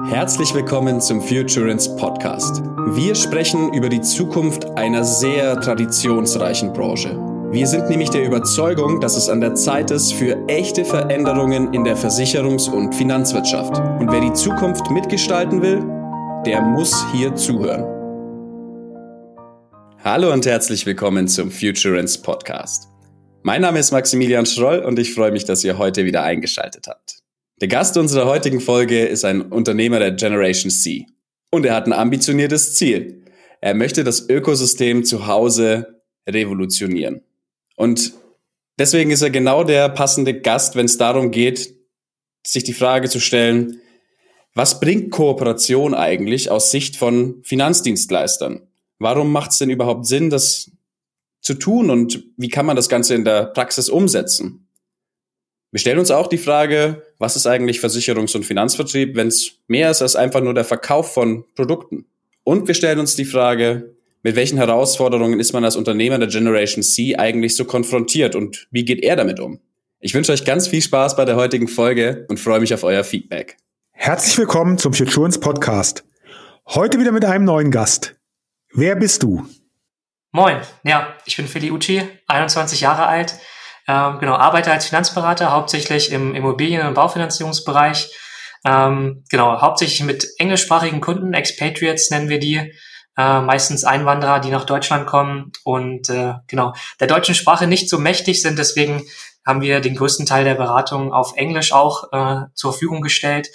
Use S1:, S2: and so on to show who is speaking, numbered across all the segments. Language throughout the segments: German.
S1: Herzlich willkommen zum Futurance Podcast. Wir sprechen über die Zukunft einer sehr traditionsreichen Branche. Wir sind nämlich der Überzeugung, dass es an der Zeit ist für echte Veränderungen in der Versicherungs- und Finanzwirtschaft. Und wer die Zukunft mitgestalten will, der muss hier zuhören. Hallo und herzlich willkommen zum Futurance Podcast. Mein Name ist Maximilian Schroll und ich freue mich, dass ihr heute wieder eingeschaltet habt. Der Gast unserer heutigen Folge ist ein Unternehmer der Generation C. Und er hat ein ambitioniertes Ziel. Er möchte das Ökosystem zu Hause revolutionieren. Und deswegen ist er genau der passende Gast, wenn es darum geht, sich die Frage zu stellen, was bringt Kooperation eigentlich aus Sicht von Finanzdienstleistern? Warum macht es denn überhaupt Sinn, das zu tun und wie kann man das Ganze in der Praxis umsetzen? Wir stellen uns auch die Frage, was ist eigentlich Versicherungs- und Finanzvertrieb, wenn es mehr ist als einfach nur der Verkauf von Produkten? Und wir stellen uns die Frage, mit welchen Herausforderungen ist man als Unternehmer der Generation C eigentlich so konfrontiert und wie geht er damit um? Ich wünsche euch ganz viel Spaß bei der heutigen Folge und freue mich auf euer Feedback.
S2: Herzlich willkommen zum Futurance Podcast. Heute wieder mit einem neuen Gast. Wer bist du?
S3: Moin, ja, ich bin Feli Ucci, 21 Jahre alt, ähm, genau, arbeite als Finanzberater, hauptsächlich im Immobilien- und Baufinanzierungsbereich. Ähm, genau, hauptsächlich mit englischsprachigen Kunden, Expatriates nennen wir die, äh, meistens Einwanderer, die nach Deutschland kommen und äh, genau, der deutschen Sprache nicht so mächtig sind, deswegen haben wir den größten Teil der Beratung auf Englisch auch äh, zur Verfügung gestellt.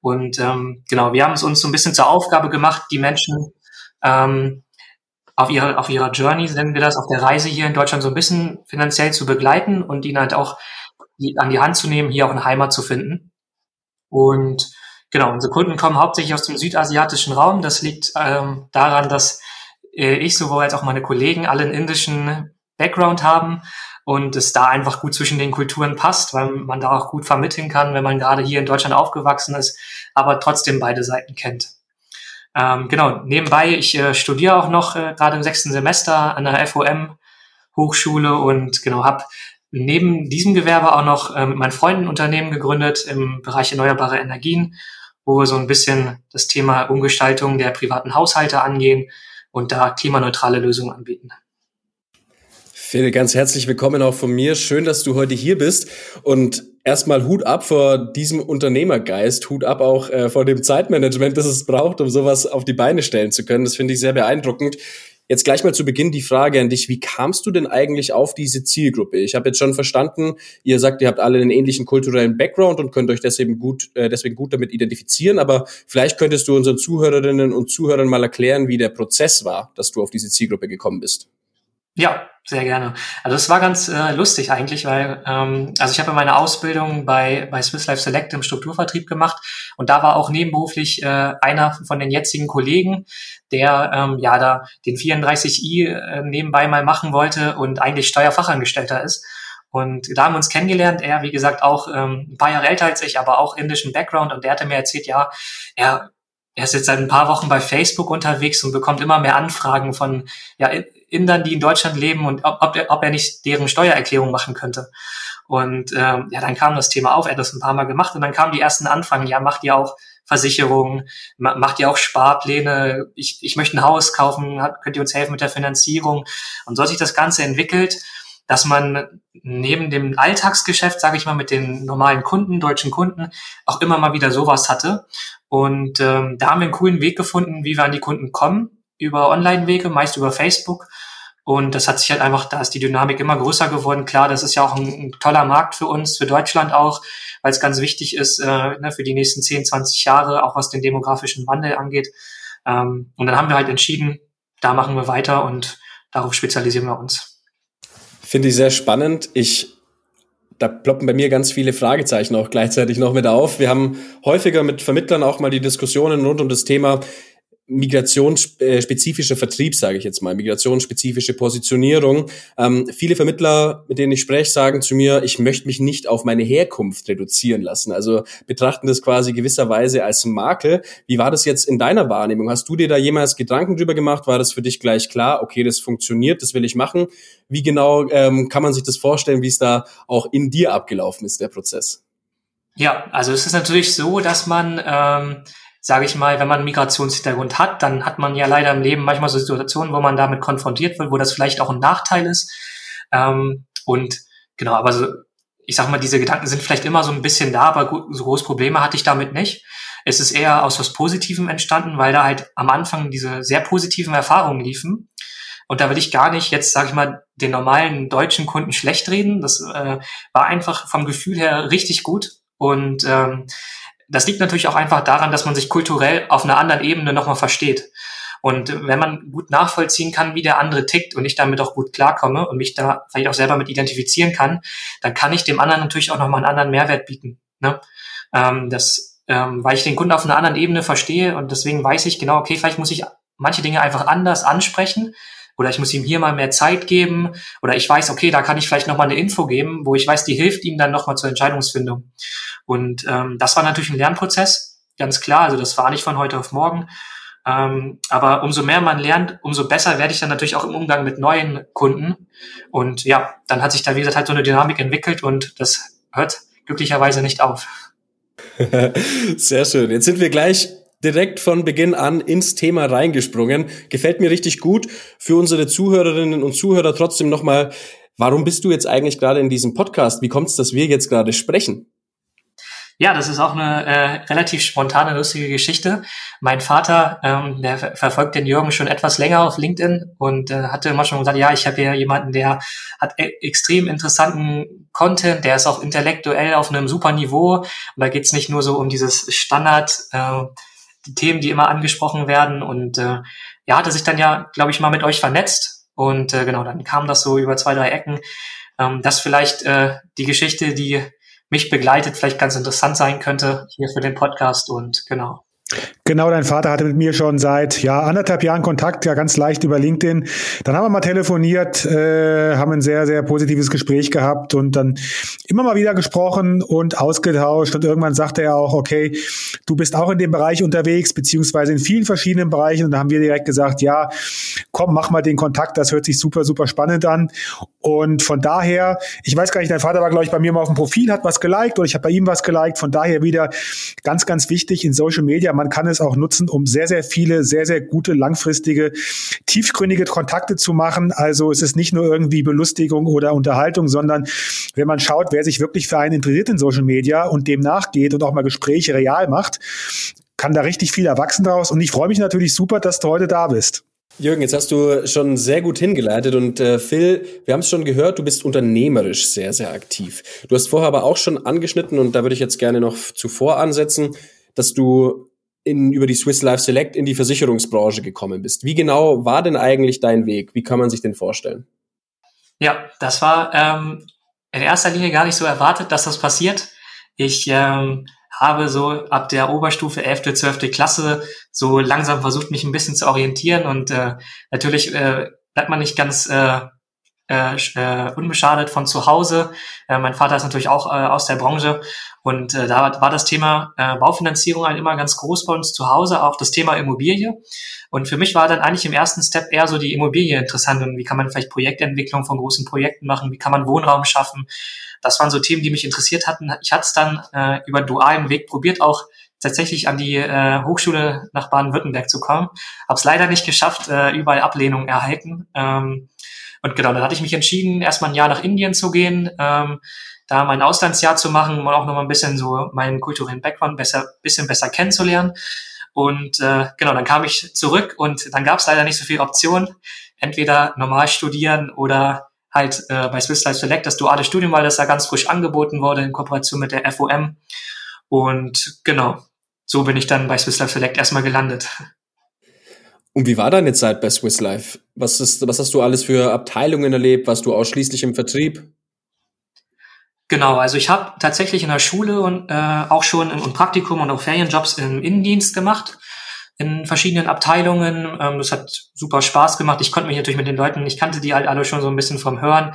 S3: Und ähm, genau, wir haben es uns so ein bisschen zur Aufgabe gemacht, die Menschen ähm, auf ihrer, auf ihrer Journey, nennen wir das, auf der Reise hier in Deutschland so ein bisschen finanziell zu begleiten und ihnen halt auch an die Hand zu nehmen, hier auch eine Heimat zu finden. Und genau, unsere Kunden kommen hauptsächlich aus dem südasiatischen Raum. Das liegt ähm, daran, dass äh, ich sowohl als auch meine Kollegen alle einen indischen Background haben und es da einfach gut zwischen den Kulturen passt, weil man da auch gut vermitteln kann, wenn man gerade hier in Deutschland aufgewachsen ist, aber trotzdem beide Seiten kennt. Ähm, genau, nebenbei, ich äh, studiere auch noch äh, gerade im sechsten Semester an der FOM Hochschule und genau, habe neben diesem Gewerbe auch noch äh, mit meinen Freunden Unternehmen gegründet im Bereich erneuerbare Energien, wo wir so ein bisschen das Thema Umgestaltung der privaten Haushalte angehen und da klimaneutrale Lösungen anbieten.
S1: Phil, ganz herzlich willkommen auch von mir. Schön, dass du heute hier bist. Und erstmal Hut ab vor diesem Unternehmergeist, Hut ab auch äh, vor dem Zeitmanagement, das es braucht, um sowas auf die Beine stellen zu können. Das finde ich sehr beeindruckend. Jetzt gleich mal zu Beginn die Frage an dich, wie kamst du denn eigentlich auf diese Zielgruppe? Ich habe jetzt schon verstanden, ihr sagt, ihr habt alle einen ähnlichen kulturellen Background und könnt euch deswegen gut, äh, deswegen gut damit identifizieren, aber vielleicht könntest du unseren Zuhörerinnen und Zuhörern mal erklären, wie der Prozess war, dass du auf diese Zielgruppe gekommen bist.
S3: Ja, sehr gerne. Also es war ganz äh, lustig eigentlich, weil ähm, also ich habe meine Ausbildung bei bei Swiss Life Select im Strukturvertrieb gemacht und da war auch nebenberuflich äh, einer von den jetzigen Kollegen, der ähm, ja da den 34i äh, nebenbei mal machen wollte und eigentlich Steuerfachangestellter ist. Und da haben wir uns kennengelernt. Er, wie gesagt, auch ähm, ein paar Jahre älter als ich, aber auch indischen Background. Und der hatte mir erzählt, ja, er er ist jetzt seit ein paar Wochen bei Facebook unterwegs und bekommt immer mehr Anfragen von ja, Indern, die in Deutschland leben und ob, ob, er, ob er nicht deren Steuererklärung machen könnte. Und ähm, ja, dann kam das Thema auf, er hat das ein paar Mal gemacht und dann kamen die ersten Anfragen, ja, macht ihr auch Versicherungen, macht ihr auch Sparpläne, ich, ich möchte ein Haus kaufen, könnt ihr uns helfen mit der Finanzierung? Und so hat sich das Ganze entwickelt, dass man neben dem Alltagsgeschäft, sage ich mal, mit den normalen Kunden, deutschen Kunden, auch immer mal wieder sowas hatte. Und ähm, da haben wir einen coolen Weg gefunden, wie wir an die Kunden kommen, über Online-Wege, meist über Facebook. Und das hat sich halt einfach, da ist die Dynamik immer größer geworden. Klar, das ist ja auch ein, ein toller Markt für uns, für Deutschland auch, weil es ganz wichtig ist äh, ne, für die nächsten 10, 20 Jahre, auch was den demografischen Wandel angeht. Ähm, und dann haben wir halt entschieden, da machen wir weiter und darauf spezialisieren wir uns.
S1: Finde ich sehr spannend. Ich da ploppen bei mir ganz viele Fragezeichen auch gleichzeitig noch mit auf. Wir haben häufiger mit Vermittlern auch mal die Diskussionen rund um das Thema migrationsspezifischer Vertrieb, sage ich jetzt mal, migrationsspezifische Positionierung. Ähm, viele Vermittler, mit denen ich spreche, sagen zu mir, ich möchte mich nicht auf meine Herkunft reduzieren lassen. Also betrachten das quasi gewisserweise als Makel. Wie war das jetzt in deiner Wahrnehmung? Hast du dir da jemals Gedanken drüber gemacht? War das für dich gleich klar, okay, das funktioniert, das will ich machen? Wie genau ähm, kann man sich das vorstellen, wie es da auch in dir abgelaufen ist, der Prozess?
S3: Ja, also es ist natürlich so, dass man ähm, sage ich mal, wenn man einen Migrationshintergrund hat, dann hat man ja leider im Leben manchmal so Situationen, wo man damit konfrontiert wird, wo das vielleicht auch ein Nachteil ist. Ähm, und genau, aber so, ich sag mal, diese Gedanken sind vielleicht immer so ein bisschen da, aber so große Probleme hatte ich damit nicht. Es ist eher aus was Positivem entstanden, weil da halt am Anfang diese sehr positiven Erfahrungen liefen. Und da will ich gar nicht jetzt, sage ich mal, den normalen deutschen Kunden schlecht reden. Das äh, war einfach vom Gefühl her richtig gut. Und ähm, das liegt natürlich auch einfach daran, dass man sich kulturell auf einer anderen Ebene nochmal versteht. Und wenn man gut nachvollziehen kann, wie der andere tickt und ich damit auch gut klarkomme und mich da vielleicht auch selber mit identifizieren kann, dann kann ich dem anderen natürlich auch nochmal einen anderen Mehrwert bieten. Ne? Ähm, das, ähm, weil ich den Kunden auf einer anderen Ebene verstehe und deswegen weiß ich genau, okay, vielleicht muss ich manche Dinge einfach anders ansprechen oder ich muss ihm hier mal mehr Zeit geben oder ich weiß, okay, da kann ich vielleicht nochmal eine Info geben, wo ich weiß, die hilft ihm dann nochmal zur Entscheidungsfindung. Und ähm, das war natürlich ein Lernprozess, ganz klar. Also das war nicht von heute auf morgen. Ähm, aber umso mehr man lernt, umso besser werde ich dann natürlich auch im Umgang mit neuen Kunden. Und ja, dann hat sich da, wie gesagt, halt so eine Dynamik entwickelt und das hört glücklicherweise nicht auf.
S1: Sehr schön. Jetzt sind wir gleich direkt von Beginn an ins Thema reingesprungen. Gefällt mir richtig gut. Für unsere Zuhörerinnen und Zuhörer trotzdem nochmal, warum bist du jetzt eigentlich gerade in diesem Podcast? Wie kommt es, dass wir jetzt gerade sprechen?
S3: Ja, das ist auch eine äh, relativ spontane, lustige Geschichte. Mein Vater, ähm, der ver verfolgt den Jürgen schon etwas länger auf LinkedIn und äh, hatte immer schon gesagt, ja, ich habe hier jemanden, der hat e extrem interessanten Content, der ist auch intellektuell auf einem super Niveau. Und da geht's nicht nur so um dieses Standard, äh, die Themen, die immer angesprochen werden. Und äh, ja, hatte sich dann ja, glaube ich, mal mit euch vernetzt. Und äh, genau, dann kam das so über zwei, drei Ecken. Ähm, das vielleicht äh, die Geschichte, die mich begleitet, vielleicht ganz interessant sein könnte hier für den Podcast und genau.
S2: Genau, dein Vater hatte mit mir schon seit ja anderthalb Jahren Kontakt, ja ganz leicht über LinkedIn. Dann haben wir mal telefoniert, äh, haben ein sehr sehr positives Gespräch gehabt und dann immer mal wieder gesprochen und ausgetauscht und irgendwann sagte er auch, okay, du bist auch in dem Bereich unterwegs beziehungsweise in vielen verschiedenen Bereichen und da haben wir direkt gesagt, ja, komm, mach mal den Kontakt, das hört sich super super spannend an und von daher, ich weiß gar nicht, dein Vater war glaube ich bei mir mal auf dem Profil, hat was geliked oder ich habe bei ihm was geliked. Von daher wieder ganz ganz wichtig in Social Media, man kann auch nutzen, um sehr, sehr viele, sehr, sehr gute, langfristige, tiefgründige Kontakte zu machen. Also es ist nicht nur irgendwie Belustigung oder Unterhaltung, sondern wenn man schaut, wer sich wirklich für einen interessiert in Social Media und dem nachgeht und auch mal Gespräche real macht, kann da richtig viel erwachsen draus. Und ich freue mich natürlich super, dass du heute da bist.
S1: Jürgen, jetzt hast du schon sehr gut hingeleitet und äh, Phil, wir haben es schon gehört, du bist unternehmerisch sehr, sehr aktiv. Du hast vorher aber auch schon angeschnitten und da würde ich jetzt gerne noch zuvor ansetzen, dass du in, über die Swiss Life Select in die Versicherungsbranche gekommen bist. Wie genau war denn eigentlich dein Weg? Wie kann man sich den vorstellen?
S3: Ja, das war ähm, in erster Linie gar nicht so erwartet, dass das passiert. Ich ähm, habe so ab der Oberstufe 11., 12. Klasse so langsam versucht, mich ein bisschen zu orientieren und äh, natürlich äh, bleibt man nicht ganz äh, äh, äh, unbeschadet von zu Hause. Äh, mein Vater ist natürlich auch äh, aus der Branche und äh, da war das Thema äh, Baufinanzierung halt immer ganz groß bei uns zu Hause, auch das Thema Immobilie. Und für mich war dann eigentlich im ersten Step eher so die Immobilie interessant und wie kann man vielleicht Projektentwicklung von großen Projekten machen, wie kann man Wohnraum schaffen. Das waren so Themen, die mich interessiert hatten. Ich hatte es dann äh, über dualen Weg probiert, auch tatsächlich an die äh, Hochschule nach Baden-Württemberg zu kommen. Habe es leider nicht geschafft, äh, überall Ablehnung erhalten. Ähm, und genau, dann hatte ich mich entschieden, erstmal ein Jahr nach Indien zu gehen, ähm, da mein Auslandsjahr zu machen und auch nochmal ein bisschen so meinen kulturellen Background besser, bisschen besser kennenzulernen. Und äh, genau, dann kam ich zurück und dann gab es leider nicht so viele Optionen. Entweder normal studieren oder halt äh, bei Swiss Life Select das duale Studium, weil das da ganz frisch angeboten wurde in Kooperation mit der FOM. Und genau, so bin ich dann bei Swiss Life Select erstmal gelandet.
S1: Und wie war deine Zeit bei Swiss Life? Was, ist, was hast du alles für Abteilungen erlebt? Warst du ausschließlich im Vertrieb?
S3: Genau, also ich habe tatsächlich in der Schule und äh, auch schon im Praktikum und auch Ferienjobs im Innendienst gemacht in verschiedenen Abteilungen. Ähm, das hat super Spaß gemacht. Ich konnte mich natürlich mit den Leuten, ich kannte die halt alle schon so ein bisschen vom Hören.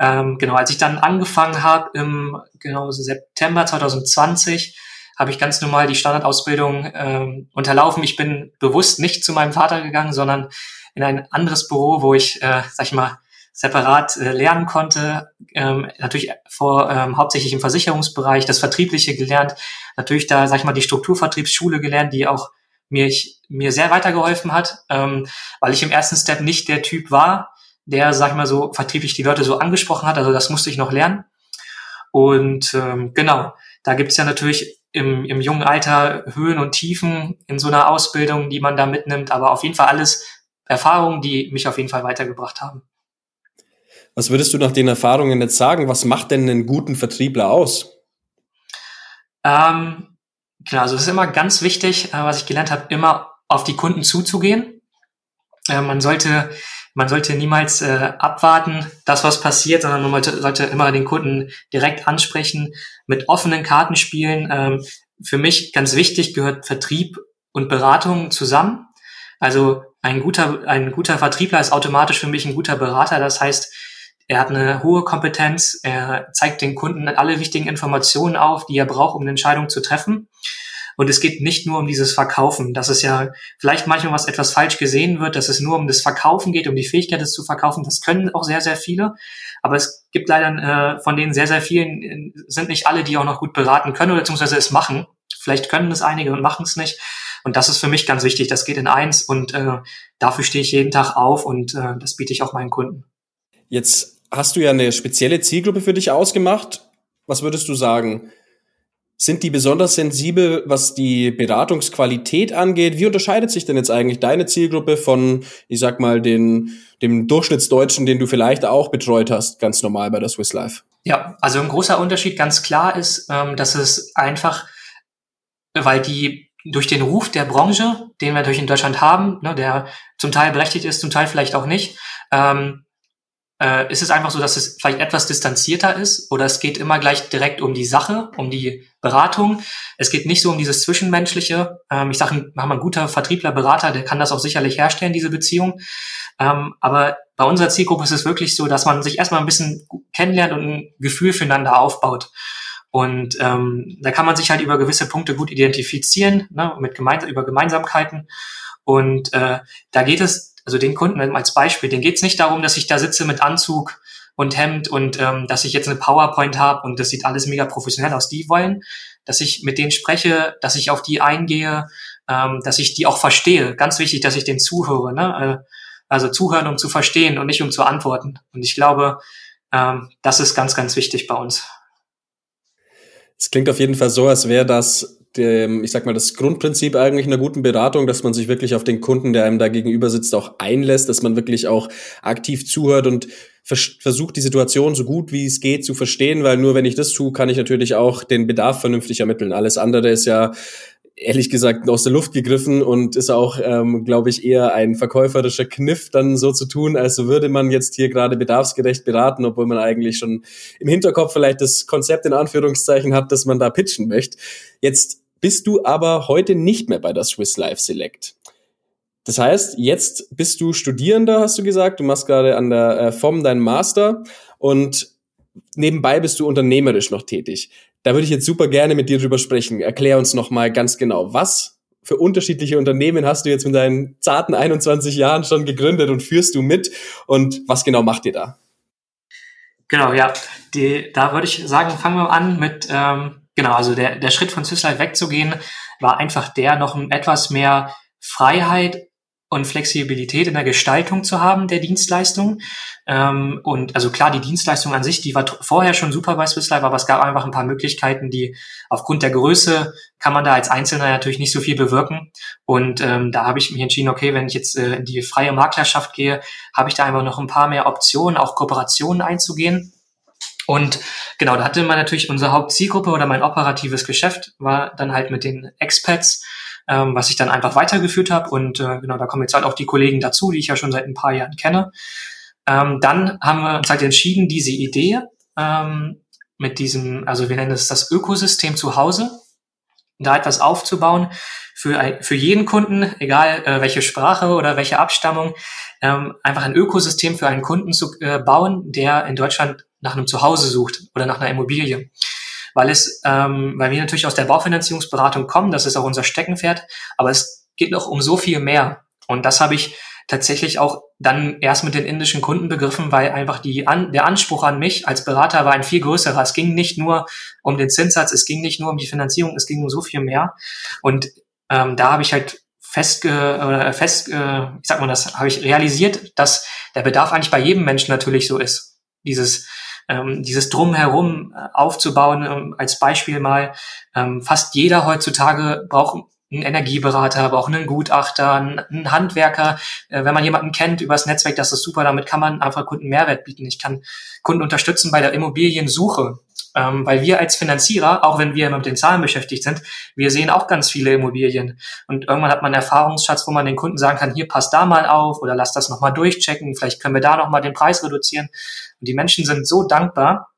S3: Ähm, genau, als ich dann angefangen habe im genau September 2020, habe ich ganz normal die Standardausbildung ähm, unterlaufen. Ich bin bewusst nicht zu meinem Vater gegangen, sondern in ein anderes Büro, wo ich, äh, sag ich mal, separat äh, lernen konnte. Ähm, natürlich vor ähm, hauptsächlich im Versicherungsbereich, das Vertriebliche gelernt. Natürlich da, sag ich mal, die Strukturvertriebsschule gelernt, die auch mir, ich, mir sehr weitergeholfen hat, ähm, weil ich im ersten Step nicht der Typ war, der, sag ich mal so, vertrieblich die Leute so angesprochen hat. Also das musste ich noch lernen. Und ähm, genau, da gibt's ja natürlich im, im jungen Alter Höhen und Tiefen in so einer Ausbildung, die man da mitnimmt, aber auf jeden Fall alles Erfahrungen, die mich auf jeden Fall weitergebracht haben.
S1: Was würdest du nach den Erfahrungen jetzt sagen? Was macht denn einen guten Vertriebler aus?
S3: Ähm, genau, also es ist immer ganz wichtig, äh, was ich gelernt habe, immer auf die Kunden zuzugehen. Äh, man sollte man sollte niemals äh, abwarten, dass was passiert, sondern man sollte, sollte immer den Kunden direkt ansprechen, mit offenen Karten spielen. Ähm, für mich ganz wichtig gehört Vertrieb und Beratung zusammen. Also ein guter, ein guter Vertriebler ist automatisch für mich ein guter Berater. Das heißt, er hat eine hohe Kompetenz, er zeigt den Kunden alle wichtigen Informationen auf, die er braucht, um eine Entscheidung zu treffen. Und es geht nicht nur um dieses Verkaufen, dass es ja vielleicht manchmal was etwas falsch gesehen wird, dass es nur um das Verkaufen geht, um die Fähigkeit, es zu verkaufen. Das können auch sehr, sehr viele. Aber es gibt leider äh, von denen sehr, sehr vielen, äh, sind nicht alle, die auch noch gut beraten können oder beziehungsweise es machen. Vielleicht können es einige und machen es nicht. Und das ist für mich ganz wichtig. Das geht in eins und äh, dafür stehe ich jeden Tag auf und äh, das biete ich auch meinen Kunden.
S1: Jetzt hast du ja eine spezielle Zielgruppe für dich ausgemacht. Was würdest du sagen? Sind die besonders sensibel, was die Beratungsqualität angeht? Wie unterscheidet sich denn jetzt eigentlich deine Zielgruppe von, ich sag mal, den, dem Durchschnittsdeutschen, den du vielleicht auch betreut hast, ganz normal bei der Swiss Life?
S3: Ja, also ein großer Unterschied ganz klar ist, ähm, dass es einfach, weil die durch den Ruf der Branche, den wir natürlich in Deutschland haben, ne, der zum Teil berechtigt ist, zum Teil vielleicht auch nicht, ähm, äh, ist es einfach so, dass es vielleicht etwas distanzierter ist oder es geht immer gleich direkt um die Sache, um die Beratung. Es geht nicht so um dieses Zwischenmenschliche. Ähm, ich sage, wir haben einen guter Vertriebler, Berater, der kann das auch sicherlich herstellen, diese Beziehung. Ähm, aber bei unserer Zielgruppe ist es wirklich so, dass man sich erstmal ein bisschen kennenlernt und ein Gefühl füreinander aufbaut. Und ähm, da kann man sich halt über gewisse Punkte gut identifizieren, ne, mit gemeins über Gemeinsamkeiten. Und äh, da geht es also den Kunden als Beispiel, den geht es nicht darum, dass ich da sitze mit Anzug und Hemd und ähm, dass ich jetzt eine PowerPoint habe und das sieht alles mega professionell aus. Die wollen, dass ich mit denen spreche, dass ich auf die eingehe, ähm, dass ich die auch verstehe. Ganz wichtig, dass ich denen zuhöre. Ne? Äh, also zuhören, um zu verstehen und nicht um zu antworten. Und ich glaube, ähm, das ist ganz, ganz wichtig bei uns.
S1: Es klingt auf jeden Fall so, als wäre das dem, ich sag mal, das Grundprinzip eigentlich einer guten Beratung, dass man sich wirklich auf den Kunden, der einem da gegenüber sitzt, auch einlässt, dass man wirklich auch aktiv zuhört und vers versucht, die Situation so gut wie es geht zu verstehen, weil nur wenn ich das tue, kann ich natürlich auch den Bedarf vernünftig ermitteln. Alles andere ist ja ehrlich gesagt aus der Luft gegriffen und ist auch, ähm, glaube ich, eher ein verkäuferischer Kniff, dann so zu tun, als würde man jetzt hier gerade bedarfsgerecht beraten, obwohl man eigentlich schon im Hinterkopf vielleicht das Konzept in Anführungszeichen hat, dass man da pitchen möchte. Jetzt bist du aber heute nicht mehr bei der Swiss Life Select. Das heißt, jetzt bist du Studierender, hast du gesagt. Du machst gerade an der äh, FOM deinen Master und nebenbei bist du unternehmerisch noch tätig. Da würde ich jetzt super gerne mit dir drüber sprechen. Erklär uns noch mal ganz genau, was für unterschiedliche Unternehmen hast du jetzt mit deinen zarten 21 Jahren schon gegründet und führst du mit und was genau macht ihr da?
S3: Genau, ja. Die, da würde ich sagen, fangen wir an mit, ähm, genau, also der, der Schritt von Syslife wegzugehen, war einfach der, noch etwas mehr Freiheit und Flexibilität in der Gestaltung zu haben der Dienstleistung. Ähm, und also klar, die Dienstleistung an sich, die war vorher schon super bei Swiss Life, aber es gab einfach ein paar Möglichkeiten, die aufgrund der Größe kann man da als Einzelner natürlich nicht so viel bewirken. Und ähm, da habe ich mich entschieden, okay, wenn ich jetzt äh, in die freie Maklerschaft gehe, habe ich da einfach noch ein paar mehr Optionen, auch Kooperationen einzugehen. Und genau, da hatte man natürlich unsere Hauptzielgruppe oder mein operatives Geschäft war dann halt mit den Expats ähm, was ich dann einfach weitergeführt habe. Und äh, genau, da kommen jetzt halt auch die Kollegen dazu, die ich ja schon seit ein paar Jahren kenne. Ähm, dann haben wir uns halt entschieden, diese Idee ähm, mit diesem, also wir nennen es das Ökosystem zu Hause, da etwas aufzubauen für, für jeden Kunden, egal äh, welche Sprache oder welche Abstammung, ähm, einfach ein Ökosystem für einen Kunden zu äh, bauen, der in Deutschland nach einem Zuhause sucht oder nach einer Immobilie weil es, ähm, weil wir natürlich aus der Baufinanzierungsberatung kommen, das ist auch unser Steckenpferd, aber es geht noch um so viel mehr. Und das habe ich tatsächlich auch dann erst mit den indischen Kunden begriffen, weil einfach die an, der Anspruch an mich als Berater war ein viel größerer. Es ging nicht nur um den Zinssatz, es ging nicht nur um die Finanzierung, es ging um so viel mehr. Und ähm, da habe ich halt fest, äh, fest äh, ich sag mal das, habe ich realisiert, dass der Bedarf eigentlich bei jedem Menschen natürlich so ist. Dieses ähm, dieses Drumherum äh, aufzubauen, ähm, als Beispiel mal, ähm, fast jeder heutzutage braucht einen Energieberater, aber auch einen Gutachter, einen Handwerker. Äh, wenn man jemanden kennt übers Netzwerk, das ist super. Damit kann man einfach Kunden Mehrwert bieten. Ich kann Kunden unterstützen bei der Immobiliensuche. Ähm, weil wir als Finanzierer, auch wenn wir immer mit den Zahlen beschäftigt sind, wir sehen auch ganz viele Immobilien. Und irgendwann hat man einen Erfahrungsschatz, wo man den Kunden sagen kann, hier passt da mal auf oder lass das nochmal durchchecken, vielleicht können wir da nochmal den Preis reduzieren. Und die Menschen sind so dankbar,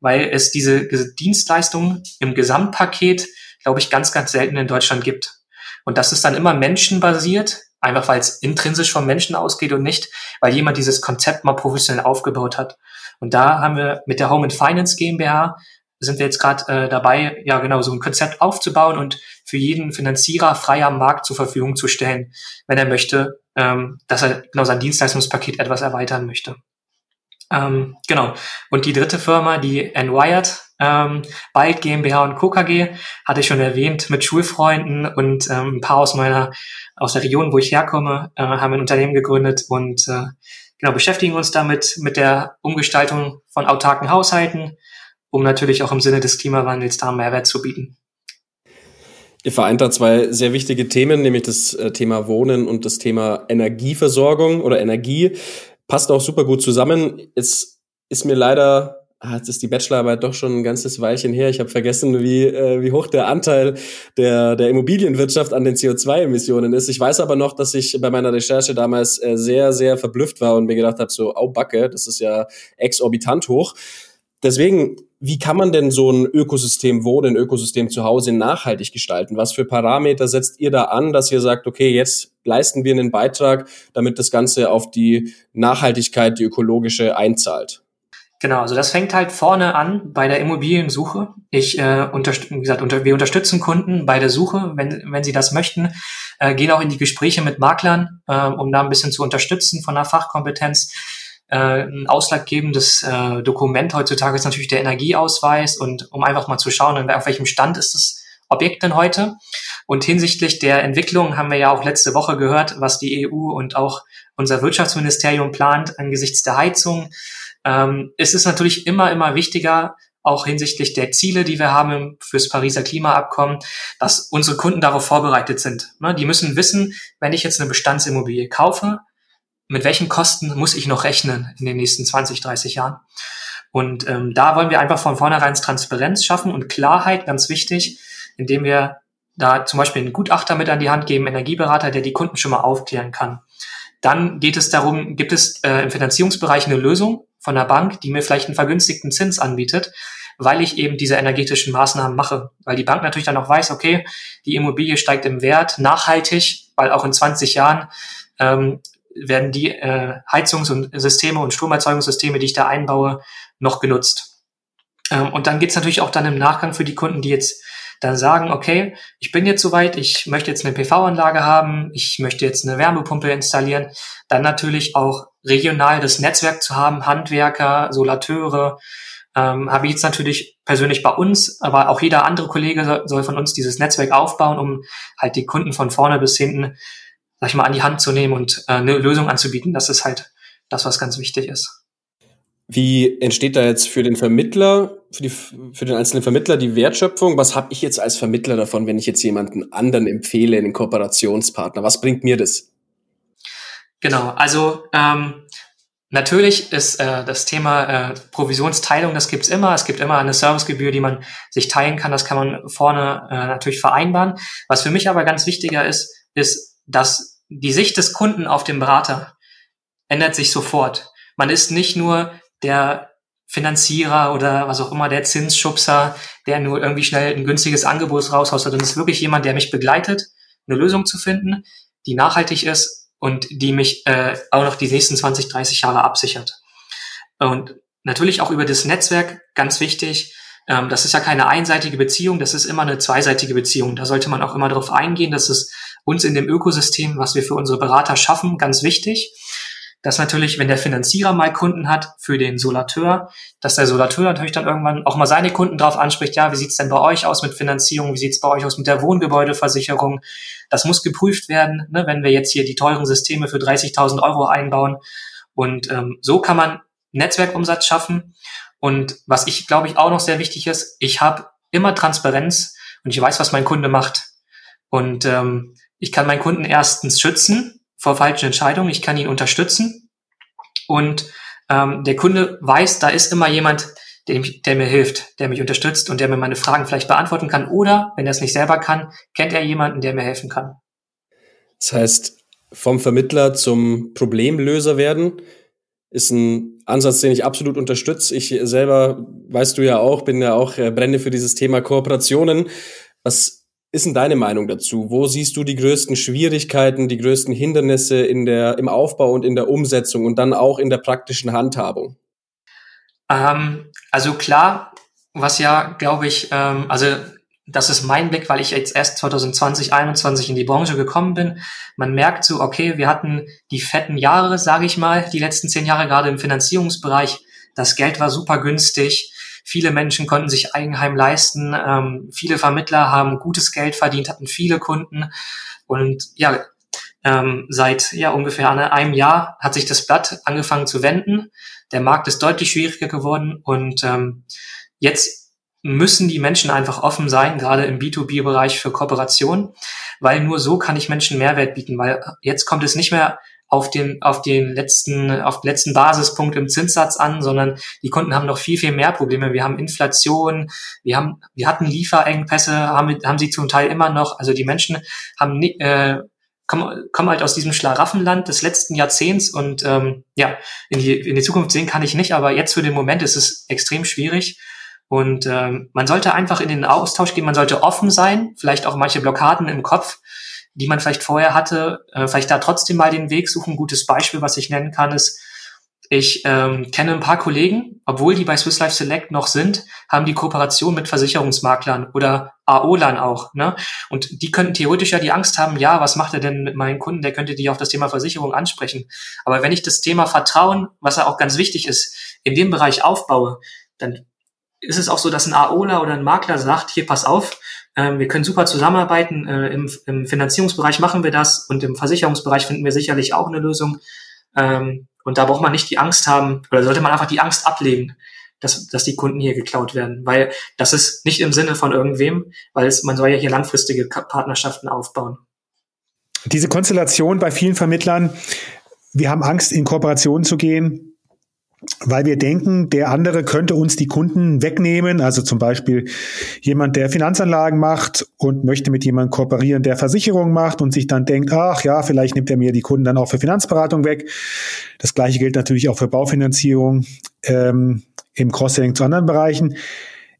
S3: weil es diese, diese Dienstleistungen im Gesamtpaket, glaube ich, ganz, ganz selten in Deutschland gibt. Und das ist dann immer menschenbasiert, einfach weil es intrinsisch vom Menschen ausgeht und nicht, weil jemand dieses Konzept mal professionell aufgebaut hat. Und da haben wir mit der Home and Finance GmbH sind wir jetzt gerade äh, dabei, ja genau so ein Konzept aufzubauen und für jeden Finanzierer frei am Markt zur Verfügung zu stellen, wenn er möchte, ähm, dass er genau sein Dienstleistungspaket etwas erweitern möchte. Ähm, genau. Und die dritte Firma, die Enwired, ähm, Byte GmbH und Co. Hatte ich schon erwähnt, mit Schulfreunden und ähm, ein paar aus meiner, aus der Region, wo ich herkomme, äh, haben ein Unternehmen gegründet und äh, genau, beschäftigen uns damit mit der Umgestaltung von autarken Haushalten, um natürlich auch im Sinne des Klimawandels da Mehrwert zu bieten.
S1: Ihr vereint da zwei sehr wichtige Themen, nämlich das äh, Thema Wohnen und das Thema Energieversorgung oder Energie passt auch super gut zusammen. Es ist mir leider, jetzt ist die Bachelorarbeit doch schon ein ganzes Weilchen her. Ich habe vergessen, wie, äh, wie hoch der Anteil der, der Immobilienwirtschaft an den CO2-Emissionen ist. Ich weiß aber noch, dass ich bei meiner Recherche damals äh, sehr, sehr verblüfft war und mir gedacht habe, so, au Backe, das ist ja exorbitant hoch. Deswegen, wie kann man denn so ein Ökosystem Wohnen, Ökosystem zu Hause nachhaltig gestalten? Was für Parameter setzt ihr da an, dass ihr sagt, okay, jetzt leisten wir einen Beitrag, damit das Ganze auf die Nachhaltigkeit, die ökologische einzahlt?
S3: Genau, also das fängt halt vorne an bei der Immobiliensuche. Ich, äh, unterst wie gesagt, unter wir unterstützen Kunden bei der Suche, wenn, wenn sie das möchten, äh, gehen auch in die Gespräche mit Maklern, äh, um da ein bisschen zu unterstützen von der Fachkompetenz äh, ein ausschlaggebendes äh, Dokument heutzutage ist natürlich der Energieausweis und um einfach mal zu schauen, auf welchem Stand ist das Objekt denn heute. Und hinsichtlich der Entwicklung haben wir ja auch letzte Woche gehört, was die EU und auch unser Wirtschaftsministerium plant angesichts der Heizung. Ähm, es ist natürlich immer, immer wichtiger, auch hinsichtlich der Ziele, die wir haben fürs Pariser Klimaabkommen, dass unsere Kunden darauf vorbereitet sind. Ne, die müssen wissen, wenn ich jetzt eine Bestandsimmobilie kaufe, mit welchen Kosten muss ich noch rechnen in den nächsten 20, 30 Jahren? Und ähm, da wollen wir einfach von vornherein Transparenz schaffen und Klarheit, ganz wichtig, indem wir da zum Beispiel einen Gutachter mit an die Hand geben, Energieberater, der die Kunden schon mal aufklären kann. Dann geht es darum, gibt es äh, im Finanzierungsbereich eine Lösung von der Bank, die mir vielleicht einen vergünstigten Zins anbietet, weil ich eben diese energetischen Maßnahmen mache. Weil die Bank natürlich dann auch weiß, okay, die Immobilie steigt im Wert nachhaltig, weil auch in 20 Jahren ähm, werden die äh, Heizungssysteme und Stromerzeugungssysteme, die ich da einbaue, noch genutzt. Ähm, und dann geht's natürlich auch dann im Nachgang für die Kunden, die jetzt dann sagen, okay, ich bin jetzt soweit, ich möchte jetzt eine PV-Anlage haben, ich möchte jetzt eine Wärmepumpe installieren, dann natürlich auch regional das Netzwerk zu haben, Handwerker, Solateure, ähm, habe ich jetzt natürlich persönlich bei uns, aber auch jeder andere Kollege soll, von uns dieses Netzwerk aufbauen, um halt die Kunden von vorne bis hinten sag ich mal, an die Hand zu nehmen und äh, eine Lösung anzubieten. Das ist halt das, was ganz wichtig ist.
S1: Wie entsteht da jetzt für den Vermittler, für, die, für den einzelnen Vermittler die Wertschöpfung? Was habe ich jetzt als Vermittler davon, wenn ich jetzt jemanden anderen empfehle, einen Kooperationspartner? Was bringt mir das?
S3: Genau, also ähm, natürlich ist äh, das Thema äh, Provisionsteilung, das gibt's immer. Es gibt immer eine Servicegebühr, die man sich teilen kann. Das kann man vorne äh, natürlich vereinbaren. Was für mich aber ganz wichtiger ist, ist dass die Sicht des Kunden auf den Berater ändert sich sofort. Man ist nicht nur der Finanzierer oder was auch immer, der Zinsschubser, der nur irgendwie schnell ein günstiges Angebot raushaut, sondern es ist wirklich jemand, der mich begleitet, eine Lösung zu finden, die nachhaltig ist und die mich äh, auch noch die nächsten 20, 30 Jahre absichert. Und natürlich auch über das Netzwerk, ganz wichtig, ähm, das ist ja keine einseitige Beziehung, das ist immer eine zweiseitige Beziehung. Da sollte man auch immer darauf eingehen, dass es uns in dem Ökosystem, was wir für unsere Berater schaffen, ganz wichtig. Dass natürlich, wenn der Finanzierer mal Kunden hat für den Solateur, dass der Solateur natürlich dann irgendwann auch mal seine Kunden drauf anspricht, ja, wie sieht's denn bei euch aus mit Finanzierung, wie sieht's bei euch aus mit der Wohngebäudeversicherung? Das muss geprüft werden, ne, wenn wir jetzt hier die teuren Systeme für 30.000 Euro einbauen. Und ähm, so kann man Netzwerkumsatz schaffen. Und was ich, glaube ich, auch noch sehr wichtig ist, ich habe immer Transparenz und ich weiß, was mein Kunde macht. Und ähm, ich kann meinen Kunden erstens schützen vor falschen Entscheidungen, ich kann ihn unterstützen und ähm, der Kunde weiß, da ist immer jemand, der, der mir hilft, der mich unterstützt und der mir meine Fragen vielleicht beantworten kann. Oder, wenn er es nicht selber kann, kennt er jemanden, der mir helfen kann.
S1: Das heißt, vom Vermittler zum Problemlöser werden ist ein Ansatz, den ich absolut unterstütze. Ich selber, weißt du ja auch, bin ja auch äh, brenne für dieses Thema Kooperationen. Was ist denn deine Meinung dazu? Wo siehst du die größten Schwierigkeiten, die größten Hindernisse in der, im Aufbau und in der Umsetzung und dann auch in der praktischen Handhabung?
S3: Ähm, also klar, was ja, glaube ich, ähm, also das ist mein Blick, weil ich jetzt erst 2020, 2021 in die Branche gekommen bin. Man merkt so, okay, wir hatten die fetten Jahre, sage ich mal, die letzten zehn Jahre gerade im Finanzierungsbereich. Das Geld war super günstig. Viele Menschen konnten sich Eigenheim leisten. Ähm, viele Vermittler haben gutes Geld verdient, hatten viele Kunden. Und ja, ähm, seit ja ungefähr einem Jahr hat sich das Blatt angefangen zu wenden. Der Markt ist deutlich schwieriger geworden und ähm, jetzt müssen die Menschen einfach offen sein, gerade im B2B-Bereich für Kooperation, weil nur so kann ich Menschen Mehrwert bieten, weil jetzt kommt es nicht mehr auf den, auf den letzten, auf den letzten Basispunkt im Zinssatz an, sondern die Kunden haben noch viel, viel mehr Probleme. Wir haben Inflation, wir haben, wir hatten Lieferengpässe, haben, haben sie zum Teil immer noch. Also die Menschen haben, äh, kommen, kommen halt aus diesem Schlaraffenland des letzten Jahrzehnts und ähm, ja, in die, in die Zukunft sehen kann ich nicht, aber jetzt für den Moment ist es extrem schwierig. Und ähm, man sollte einfach in den Austausch gehen, man sollte offen sein, vielleicht auch manche Blockaden im Kopf, die man vielleicht vorher hatte, äh, vielleicht da trotzdem mal den Weg suchen. Ein gutes Beispiel, was ich nennen kann, ist, ich ähm, kenne ein paar Kollegen, obwohl die bei Swiss Life Select noch sind, haben die Kooperation mit Versicherungsmaklern oder AOLAN auch. Ne? Und die könnten theoretisch ja die Angst haben, ja, was macht er denn mit meinen Kunden? Der könnte die auf das Thema Versicherung ansprechen. Aber wenn ich das Thema Vertrauen, was ja auch ganz wichtig ist, in dem Bereich aufbaue, dann ist es auch so, dass ein AOLA oder ein Makler sagt, hier pass auf, äh, wir können super zusammenarbeiten, äh, im, Finanzierungsbereich machen wir das und im Versicherungsbereich finden wir sicherlich auch eine Lösung. Ähm, und da braucht man nicht die Angst haben, oder sollte man einfach die Angst ablegen, dass, dass die Kunden hier geklaut werden, weil das ist nicht im Sinne von irgendwem, weil es, man soll ja hier langfristige Partnerschaften aufbauen.
S2: Diese Konstellation bei vielen Vermittlern, wir haben Angst, in Kooperation zu gehen, weil wir denken, der andere könnte uns die Kunden wegnehmen. Also zum Beispiel jemand, der Finanzanlagen macht und möchte mit jemandem kooperieren, der Versicherungen macht und sich dann denkt, ach ja, vielleicht nimmt er mir die Kunden dann auch für Finanzberatung weg. Das gleiche gilt natürlich auch für Baufinanzierung ähm, im Cross-Selling zu anderen Bereichen.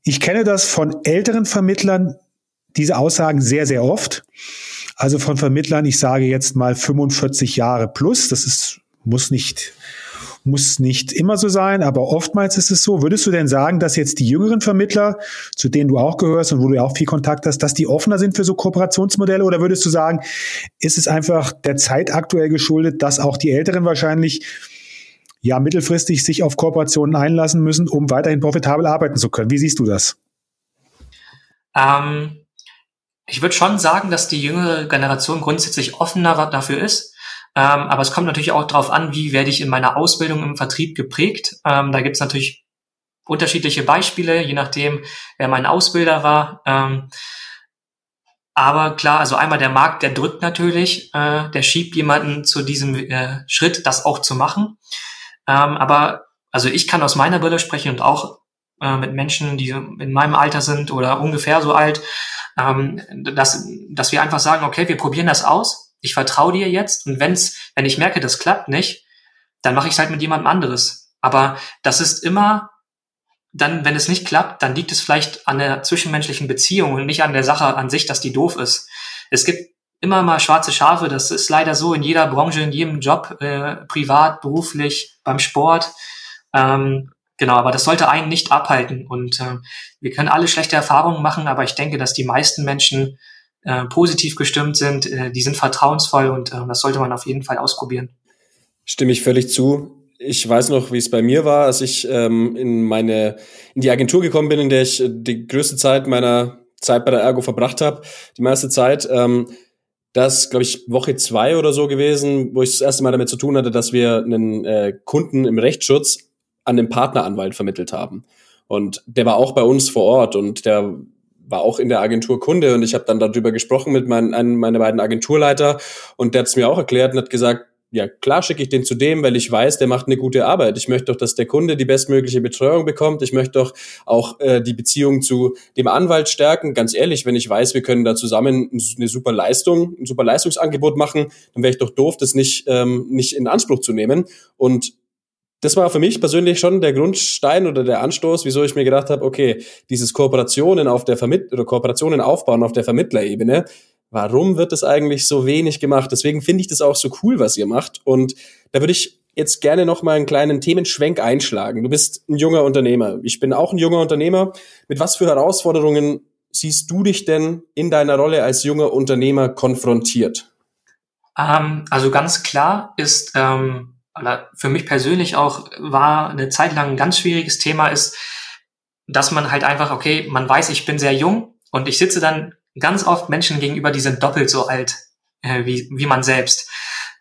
S2: Ich kenne das von älteren Vermittlern, diese Aussagen sehr, sehr oft. Also von Vermittlern, ich sage jetzt mal 45 Jahre plus. Das ist, muss nicht muss nicht immer so sein, aber oftmals ist es so. Würdest du denn sagen, dass jetzt die jüngeren Vermittler, zu denen du auch gehörst und wo du ja auch viel Kontakt hast, dass die offener sind für so Kooperationsmodelle? Oder würdest du sagen, ist es einfach der Zeit aktuell geschuldet, dass auch die Älteren wahrscheinlich ja mittelfristig sich auf Kooperationen einlassen müssen, um weiterhin profitabel arbeiten zu können? Wie siehst du das?
S3: Ähm, ich würde schon sagen, dass die jüngere Generation grundsätzlich offener dafür ist. Ähm, aber es kommt natürlich auch darauf an, wie werde ich in meiner Ausbildung im Vertrieb geprägt. Ähm, da gibt es natürlich unterschiedliche Beispiele, je nachdem, wer mein Ausbilder war. Ähm, aber klar, also einmal der Markt, der drückt natürlich, äh, der schiebt jemanden zu diesem äh, Schritt, das auch zu machen. Ähm, aber also ich kann aus meiner Brille sprechen und auch äh, mit Menschen, die in meinem Alter sind oder ungefähr so alt, ähm, dass, dass wir einfach sagen, okay, wir probieren das aus ich vertraue dir jetzt und wenn's, wenn ich merke, das klappt nicht, dann mache ich es halt mit jemandem anderes. Aber das ist immer dann, wenn es nicht klappt, dann liegt es vielleicht an der zwischenmenschlichen Beziehung und nicht an der Sache an sich, dass die doof ist. Es gibt immer mal schwarze Schafe, das ist leider so in jeder Branche, in jedem Job, äh, privat, beruflich, beim Sport. Ähm, genau, aber das sollte einen nicht abhalten. Und äh, wir können alle schlechte Erfahrungen machen, aber ich denke, dass die meisten Menschen äh, positiv gestimmt sind, äh, die sind vertrauensvoll und äh, das sollte man auf jeden Fall ausprobieren.
S1: Stimme ich völlig zu. Ich weiß noch, wie es bei mir war, als ich ähm, in meine in die Agentur gekommen bin, in der ich die größte Zeit meiner Zeit bei der Ergo verbracht habe, die meiste Zeit. Ähm, das, glaube ich, Woche zwei oder so gewesen, wo ich das erste Mal damit zu tun hatte, dass wir einen äh, Kunden im Rechtsschutz an den Partneranwalt vermittelt haben. Und der war auch bei uns vor Ort und der war auch in der Agentur Kunde und ich habe dann darüber gesprochen mit meinen, einem meiner beiden Agenturleiter und der hat es mir auch erklärt und hat gesagt, ja klar schicke ich den zu dem, weil ich weiß, der macht eine gute Arbeit. Ich möchte doch, dass der Kunde die bestmögliche Betreuung bekommt. Ich möchte doch auch äh, die Beziehung zu dem Anwalt stärken. Ganz ehrlich, wenn ich weiß, wir können da zusammen eine super Leistung, ein super Leistungsangebot machen, dann wäre ich doch doof, das nicht, ähm, nicht in Anspruch zu nehmen. Und das war für mich persönlich schon der Grundstein oder der Anstoß, wieso ich mir gedacht habe, okay, dieses Kooperationen auf der Vermitt oder Kooperationen aufbauen auf der Vermittlerebene, warum wird das eigentlich so wenig gemacht? Deswegen finde ich das auch so cool, was ihr macht. Und da würde ich jetzt gerne noch mal einen kleinen Themenschwenk einschlagen. Du bist ein junger Unternehmer. Ich bin auch ein junger Unternehmer. Mit was für Herausforderungen siehst du dich denn in deiner Rolle als junger Unternehmer konfrontiert?
S3: Ähm, also ganz klar ist, ähm, für mich persönlich auch war eine Zeit lang ein ganz schwieriges Thema ist, dass man halt einfach, okay, man weiß, ich bin sehr jung und ich sitze dann ganz oft Menschen gegenüber, die sind doppelt so alt äh, wie, wie man selbst.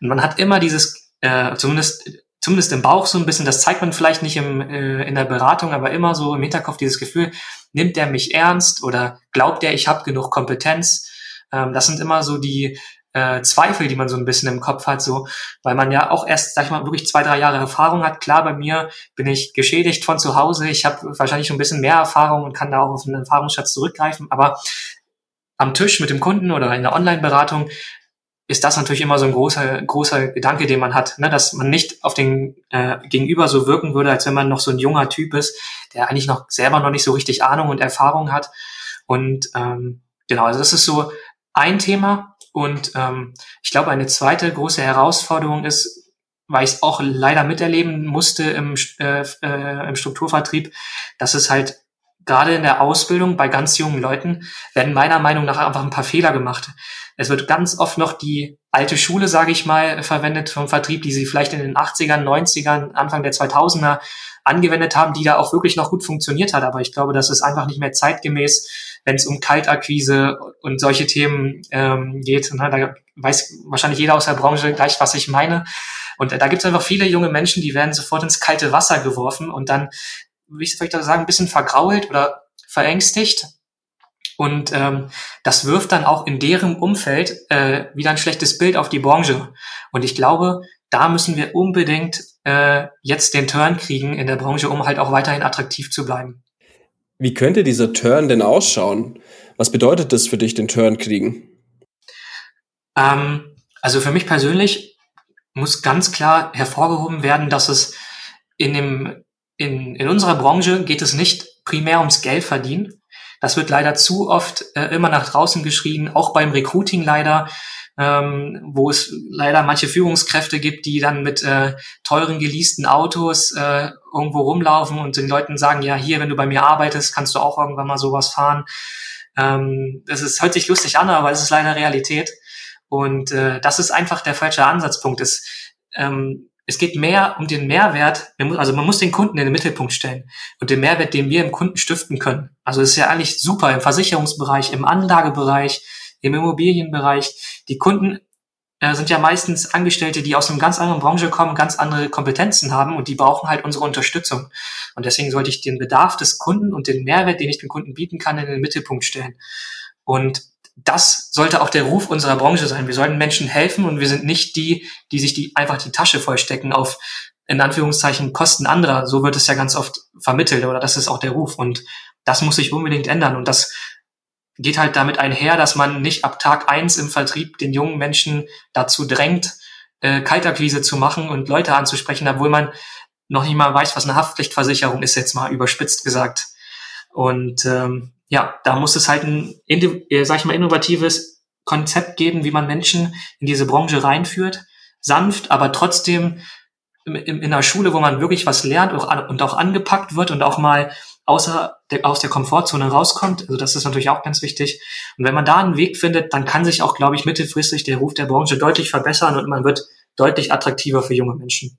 S3: Und man hat immer dieses, äh, zumindest, zumindest im Bauch so ein bisschen, das zeigt man vielleicht nicht im, äh, in der Beratung, aber immer so im Hinterkopf dieses Gefühl, nimmt der mich ernst oder glaubt der, ich habe genug Kompetenz? Ähm, das sind immer so die äh, Zweifel, die man so ein bisschen im Kopf hat, so, weil man ja auch erst, sag ich mal, wirklich zwei, drei Jahre Erfahrung hat. Klar, bei mir bin ich geschädigt von zu Hause. Ich habe wahrscheinlich schon ein bisschen mehr Erfahrung und kann da auch auf einen Erfahrungsschatz zurückgreifen. Aber am Tisch mit dem Kunden oder in der Online-Beratung ist das natürlich immer so ein großer, großer Gedanke, den man hat, ne? dass man nicht auf den äh, Gegenüber so wirken würde, als wenn man noch so ein junger Typ ist, der eigentlich noch selber noch nicht so richtig Ahnung und Erfahrung hat. Und ähm, genau, also das ist so ein Thema. Und ähm, ich glaube, eine zweite große Herausforderung ist, weil ich es auch leider miterleben musste im, äh, äh, im Strukturvertrieb, dass es halt gerade in der Ausbildung bei ganz jungen Leuten werden meiner Meinung nach einfach ein paar Fehler gemacht. Es wird ganz oft noch die alte Schule, sage ich mal, verwendet vom Vertrieb, die sie vielleicht in den 80ern, 90ern, Anfang der 2000er angewendet haben, die da auch wirklich noch gut funktioniert hat. Aber ich glaube, das ist einfach nicht mehr zeitgemäß, wenn es um Kaltakquise und solche Themen ähm, geht. Na, da weiß wahrscheinlich jeder aus der Branche gleich, was ich meine. Und da gibt es einfach viele junge Menschen, die werden sofort ins kalte Wasser geworfen und dann wie ich vielleicht sagen, ein bisschen vergrault oder verängstigt. Und ähm, das wirft dann auch in deren Umfeld äh, wieder ein schlechtes Bild auf die Branche. Und ich glaube, da müssen wir unbedingt äh, jetzt den Turn kriegen in der Branche, um halt auch weiterhin attraktiv zu bleiben.
S1: Wie könnte dieser Turn denn ausschauen? Was bedeutet das für dich, den Turn kriegen?
S3: Ähm, also für mich persönlich muss ganz klar hervorgehoben werden, dass es in dem in, in unserer Branche geht es nicht primär ums Geld verdienen. Das wird leider zu oft äh, immer nach draußen geschrien, auch beim Recruiting leider, ähm, wo es leider manche Führungskräfte gibt, die dann mit äh, teuren geleasten Autos äh, irgendwo rumlaufen und den Leuten sagen, ja, hier, wenn du bei mir arbeitest, kannst du auch irgendwann mal sowas fahren. Ähm, das ist, hört sich lustig an, aber es ist leider Realität. Und äh, das ist einfach der falsche Ansatzpunkt. Es, ähm, es geht mehr um den Mehrwert, also man muss den Kunden in den Mittelpunkt stellen und den Mehrwert, den wir im Kunden stiften können. Also es ist ja eigentlich super im Versicherungsbereich, im Anlagebereich, im Immobilienbereich. Die Kunden äh, sind ja meistens Angestellte, die aus einer ganz anderen Branche kommen, ganz andere Kompetenzen haben und die brauchen halt unsere Unterstützung. Und deswegen sollte ich den Bedarf des Kunden und den Mehrwert, den ich dem Kunden bieten kann, in den Mittelpunkt stellen. Und das sollte auch der Ruf unserer Branche sein. Wir sollten Menschen helfen und wir sind nicht die, die sich die einfach die Tasche vollstecken auf in Anführungszeichen Kosten anderer. So wird es ja ganz oft vermittelt oder das ist auch der Ruf und das muss sich unbedingt ändern und das geht halt damit einher, dass man nicht ab Tag eins im Vertrieb den jungen Menschen dazu drängt, äh, Kaltakquise zu machen und Leute anzusprechen, obwohl man noch nicht mal weiß, was eine Haftpflichtversicherung ist, jetzt mal überspitzt gesagt. Und ähm, ja, da muss es halt ein, äh, sag ich mal, innovatives Konzept geben, wie man Menschen in diese Branche reinführt. Sanft, aber trotzdem in, in einer Schule, wo man wirklich was lernt und auch angepackt wird und auch mal außer der, aus der Komfortzone rauskommt. Also das ist natürlich auch ganz wichtig. Und wenn man da einen Weg findet, dann kann sich auch, glaube ich, mittelfristig der Ruf der Branche deutlich verbessern und man wird deutlich attraktiver für junge Menschen.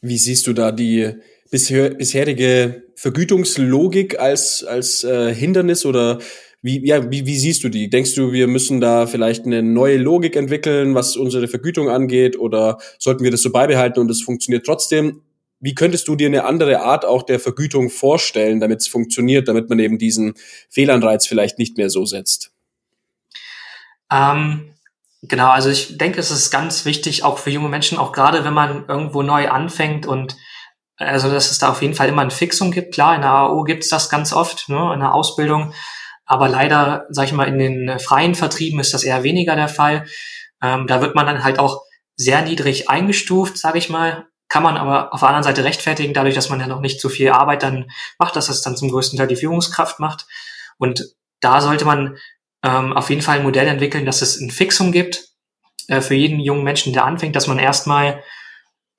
S1: Wie siehst du da die bisher, bisherige Vergütungslogik als, als äh, Hindernis oder wie, ja, wie, wie siehst du die? Denkst du, wir müssen da vielleicht eine neue Logik entwickeln, was unsere Vergütung angeht, oder sollten wir das so beibehalten und es funktioniert trotzdem? Wie könntest du dir eine andere Art auch der Vergütung vorstellen, damit es funktioniert, damit man eben diesen Fehlanreiz vielleicht nicht mehr so setzt?
S3: Ähm, genau, also ich denke, es ist ganz wichtig, auch für junge Menschen, auch gerade wenn man irgendwo neu anfängt und also dass es da auf jeden Fall immer ein Fixum gibt. Klar, in der AO gibt es das ganz oft, ne, in der Ausbildung. Aber leider, sag ich mal, in den freien Vertrieben ist das eher weniger der Fall. Ähm, da wird man dann halt auch sehr niedrig eingestuft, sage ich mal. Kann man aber auf der anderen Seite rechtfertigen, dadurch, dass man ja noch nicht so viel Arbeit dann macht, dass es dann zum größten Teil die Führungskraft macht. Und da sollte man ähm, auf jeden Fall ein Modell entwickeln, dass es ein Fixum gibt äh, für jeden jungen Menschen, der anfängt, dass man erstmal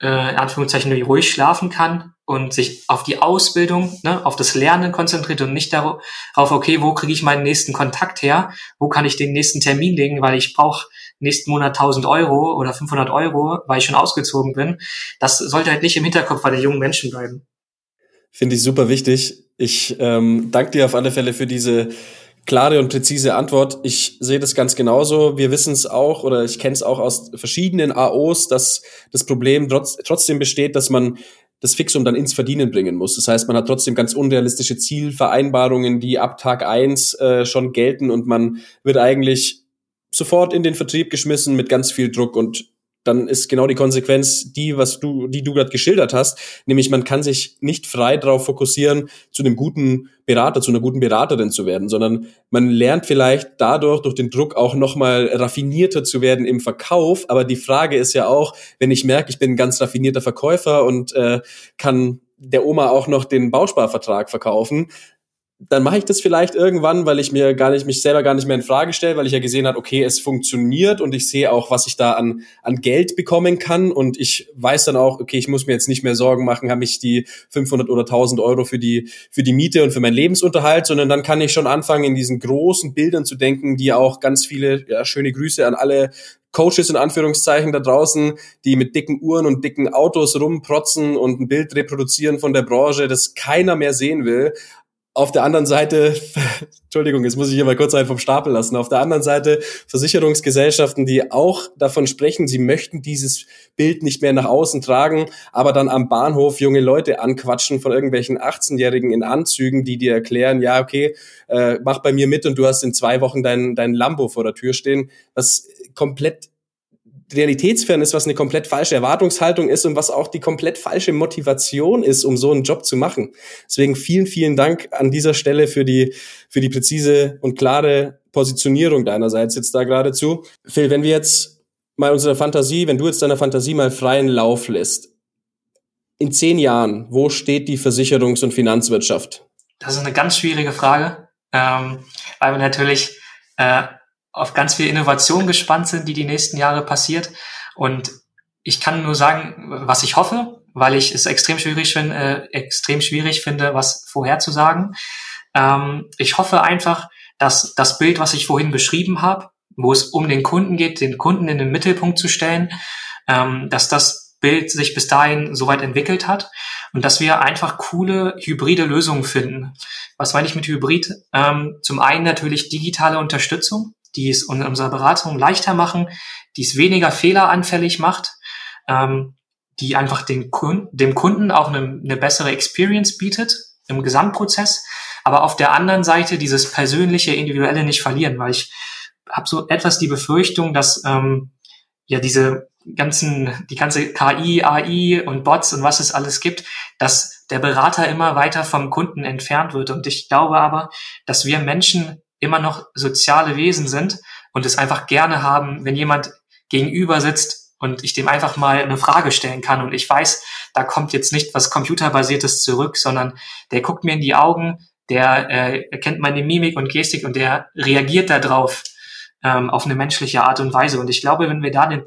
S3: äh, in Anführungszeichen ruhig schlafen kann und sich auf die Ausbildung, ne, auf das Lernen konzentriert und nicht darauf, okay, wo kriege ich meinen nächsten Kontakt her, wo kann ich den nächsten Termin legen, weil ich brauche nächsten Monat 1000 Euro oder 500 Euro, weil ich schon ausgezogen bin. Das sollte halt nicht im Hinterkopf bei den jungen Menschen bleiben.
S1: Finde ich super wichtig. Ich ähm, danke dir auf alle Fälle für diese klare und präzise Antwort. Ich sehe das ganz genauso. Wir wissen es auch oder ich kenne es auch aus verschiedenen AOs, dass das Problem trotz, trotzdem besteht, dass man das Fixum dann ins Verdienen bringen muss. Das heißt, man hat trotzdem ganz unrealistische Zielvereinbarungen, die ab Tag eins äh, schon gelten und man wird eigentlich sofort in den Vertrieb geschmissen mit ganz viel Druck und dann ist genau die Konsequenz die, was du, die du gerade geschildert hast, nämlich man kann sich nicht frei darauf fokussieren, zu einem guten Berater, zu einer guten Beraterin zu werden, sondern man lernt vielleicht dadurch durch den Druck auch nochmal raffinierter zu werden im Verkauf. Aber die Frage ist ja auch, wenn ich merke, ich bin ein ganz raffinierter Verkäufer und äh, kann der Oma auch noch den Bausparvertrag verkaufen, dann mache ich das vielleicht irgendwann, weil ich mir gar nicht mich selber gar nicht mehr in Frage stelle, weil ich ja gesehen habe, okay, es funktioniert und ich sehe auch, was ich da an an Geld bekommen kann und ich weiß dann auch, okay, ich muss mir jetzt nicht mehr Sorgen machen, habe ich die 500 oder 1000 Euro für die für die Miete und für meinen Lebensunterhalt, sondern dann kann ich schon anfangen, in diesen großen Bildern zu denken, die auch ganz viele ja, schöne Grüße an alle Coaches in Anführungszeichen da draußen, die mit dicken Uhren und dicken Autos rumprotzen und ein Bild reproduzieren von der Branche, das keiner mehr sehen will. Auf der anderen Seite, Entschuldigung, jetzt muss ich hier mal kurz einen vom Stapel lassen. Auf der anderen Seite Versicherungsgesellschaften, die auch davon sprechen, sie möchten dieses Bild nicht mehr nach außen tragen, aber dann am Bahnhof junge Leute anquatschen von irgendwelchen 18-Jährigen in Anzügen, die dir erklären, ja, okay, äh, mach bei mir mit und du hast in zwei Wochen dein, dein Lambo vor der Tür stehen, was komplett realitätsfern ist, was eine komplett falsche Erwartungshaltung ist und was auch die komplett falsche Motivation ist, um so einen Job zu machen. Deswegen vielen, vielen Dank an dieser Stelle für die, für die präzise und klare Positionierung deinerseits jetzt da geradezu. Phil, wenn wir jetzt mal unsere Fantasie, wenn du jetzt deiner Fantasie mal freien Lauf lässt, in zehn Jahren, wo steht die Versicherungs- und Finanzwirtschaft?
S3: Das ist eine ganz schwierige Frage, ähm, weil wir natürlich äh, auf ganz viel Innovation gespannt sind, die die nächsten Jahre passiert. Und ich kann nur sagen, was ich hoffe, weil ich es extrem schwierig finde, äh, extrem schwierig finde, was vorherzusagen. Ähm, ich hoffe einfach, dass das Bild, was ich vorhin beschrieben habe, wo es um den Kunden geht, den Kunden in den Mittelpunkt zu stellen, ähm, dass das Bild sich bis dahin soweit entwickelt hat und dass wir einfach coole hybride Lösungen finden. Was meine ich mit Hybrid? Ähm, zum einen natürlich digitale Unterstützung, die es unserer Beratung leichter machen, die es weniger fehleranfällig macht, ähm, die einfach den Kunden, dem Kunden auch eine, eine bessere Experience bietet im Gesamtprozess, aber auf der anderen Seite dieses persönliche, individuelle nicht verlieren, weil ich habe so etwas die Befürchtung, dass ähm, ja diese ganzen, die ganze KI, AI und Bots und was es alles gibt, dass der Berater immer weiter vom Kunden entfernt wird. Und ich glaube aber, dass wir Menschen immer noch soziale Wesen sind und es einfach gerne haben, wenn jemand gegenüber sitzt und ich dem einfach mal eine Frage stellen kann und ich weiß, da kommt jetzt nicht was computerbasiertes zurück, sondern der guckt mir in die Augen, der äh, erkennt meine Mimik und Gestik und der reagiert darauf ähm, auf eine menschliche Art und Weise. Und ich glaube, wenn wir da den,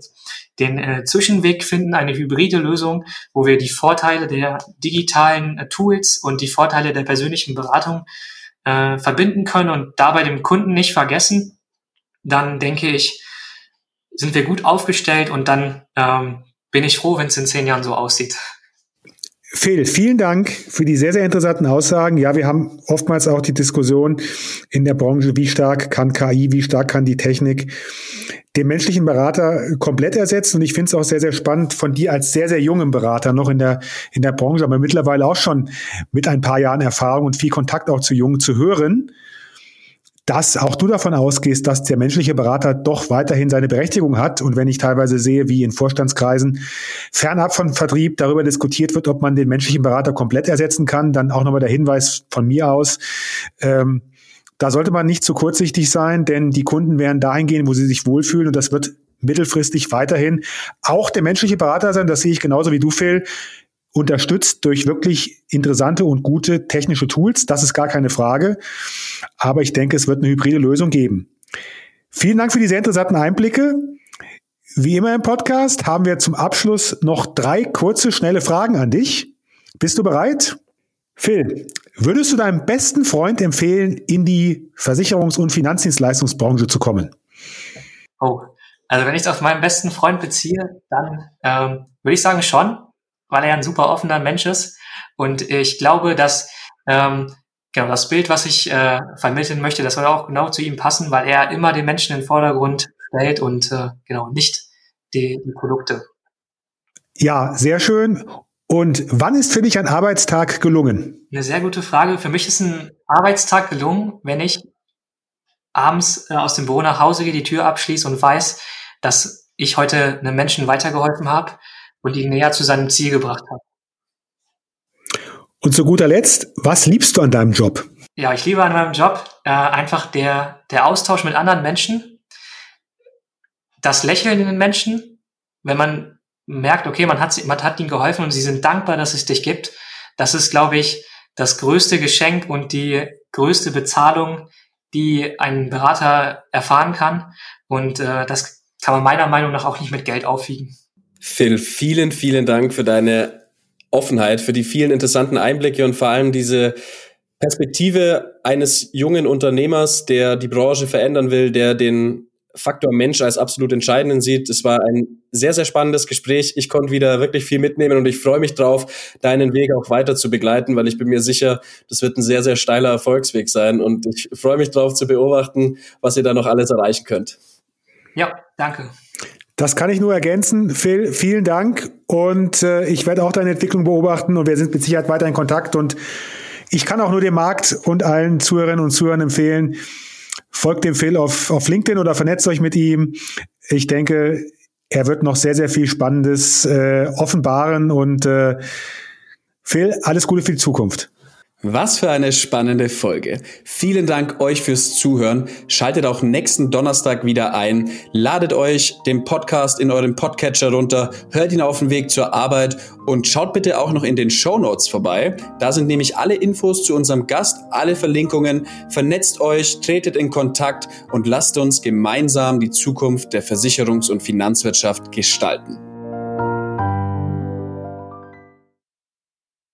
S3: den äh, Zwischenweg finden, eine hybride Lösung, wo wir die Vorteile der digitalen äh, Tools und die Vorteile der persönlichen Beratung äh, verbinden können und dabei dem Kunden nicht vergessen, dann denke ich, sind wir gut aufgestellt und dann ähm, bin ich froh, wenn es in zehn Jahren so aussieht.
S2: Phil, vielen Dank für die sehr, sehr interessanten Aussagen. Ja, wir haben oftmals auch die Diskussion in der Branche, wie stark kann KI, wie stark kann die Technik den menschlichen Berater komplett ersetzen. Und ich finde es auch sehr, sehr spannend von dir als sehr, sehr jungen Berater noch in der, in der Branche, aber mittlerweile auch schon mit ein paar Jahren Erfahrung und viel Kontakt auch zu Jungen zu hören dass auch du davon ausgehst, dass der menschliche Berater doch weiterhin seine Berechtigung hat. Und wenn ich teilweise sehe, wie in Vorstandskreisen fernab von Vertrieb darüber diskutiert wird, ob man den menschlichen Berater komplett ersetzen kann, dann auch nochmal der Hinweis von mir aus. Ähm, da sollte man nicht zu kurzsichtig sein, denn die Kunden werden dahin gehen, wo sie sich wohlfühlen und das wird mittelfristig weiterhin auch der menschliche Berater sein. Das sehe ich genauso wie du, Phil unterstützt durch wirklich interessante und gute technische Tools. Das ist gar keine Frage. Aber ich denke, es wird eine hybride Lösung geben. Vielen Dank für die sehr interessanten Einblicke. Wie immer im Podcast haben wir zum Abschluss noch drei kurze, schnelle Fragen an dich. Bist du bereit? Phil, würdest du deinem besten Freund empfehlen, in die Versicherungs- und Finanzdienstleistungsbranche zu kommen?
S3: Oh, also wenn ich es auf meinen besten Freund beziehe, dann ähm, würde ich sagen schon weil er ein super offener Mensch ist. Und ich glaube, dass ähm, genau das Bild, was ich äh, vermitteln möchte, das soll auch genau zu ihm passen, weil er immer den Menschen in den Vordergrund stellt und äh, genau nicht die, die Produkte.
S2: Ja, sehr schön. Und wann ist für dich ein Arbeitstag gelungen?
S3: Eine sehr gute Frage. Für mich ist ein Arbeitstag gelungen, wenn ich abends äh, aus dem Büro nach Hause gehe, die Tür abschließe und weiß, dass ich heute einem Menschen weitergeholfen habe und ihn näher zu seinem Ziel gebracht hat.
S2: Und zu guter Letzt, was liebst du an deinem Job?
S3: Ja, ich liebe an meinem Job äh, einfach der, der Austausch mit anderen Menschen, das Lächeln in den Menschen, wenn man merkt, okay, man hat, man hat ihnen geholfen und sie sind dankbar, dass es dich gibt. Das ist, glaube ich, das größte Geschenk und die größte Bezahlung, die ein Berater erfahren kann. Und äh, das kann man meiner Meinung nach auch nicht mit Geld aufwiegen.
S1: Phil, vielen, vielen Dank für deine Offenheit, für die vielen interessanten Einblicke und vor allem diese Perspektive eines jungen Unternehmers, der die Branche verändern will, der den Faktor Mensch als absolut entscheidenden sieht. Es war ein sehr, sehr spannendes Gespräch. Ich konnte wieder wirklich viel mitnehmen und ich freue mich drauf, deinen Weg auch weiter zu begleiten, weil ich bin mir sicher, das wird ein sehr, sehr steiler Erfolgsweg sein und ich freue mich drauf zu beobachten, was ihr da noch alles erreichen könnt.
S3: Ja, danke.
S2: Das kann ich nur ergänzen. Phil, vielen Dank. Und äh, ich werde auch deine Entwicklung beobachten und wir sind mit Sicherheit weiter in Kontakt. Und ich kann auch nur dem Markt und allen Zuhörerinnen und Zuhörern empfehlen, folgt dem Phil auf, auf LinkedIn oder vernetzt euch mit ihm. Ich denke, er wird noch sehr, sehr viel Spannendes äh, offenbaren. Und äh, Phil, alles Gute für die Zukunft.
S1: Was für eine spannende Folge. Vielen Dank euch fürs Zuhören. Schaltet auch nächsten Donnerstag wieder ein. Ladet euch den Podcast in eurem Podcatcher runter, hört ihn auf dem Weg zur Arbeit und schaut bitte auch noch in den Show Notes vorbei. Da sind nämlich alle Infos zu unserem Gast, alle Verlinkungen. Vernetzt euch, tretet in Kontakt und lasst uns gemeinsam die Zukunft der Versicherungs- und Finanzwirtschaft gestalten.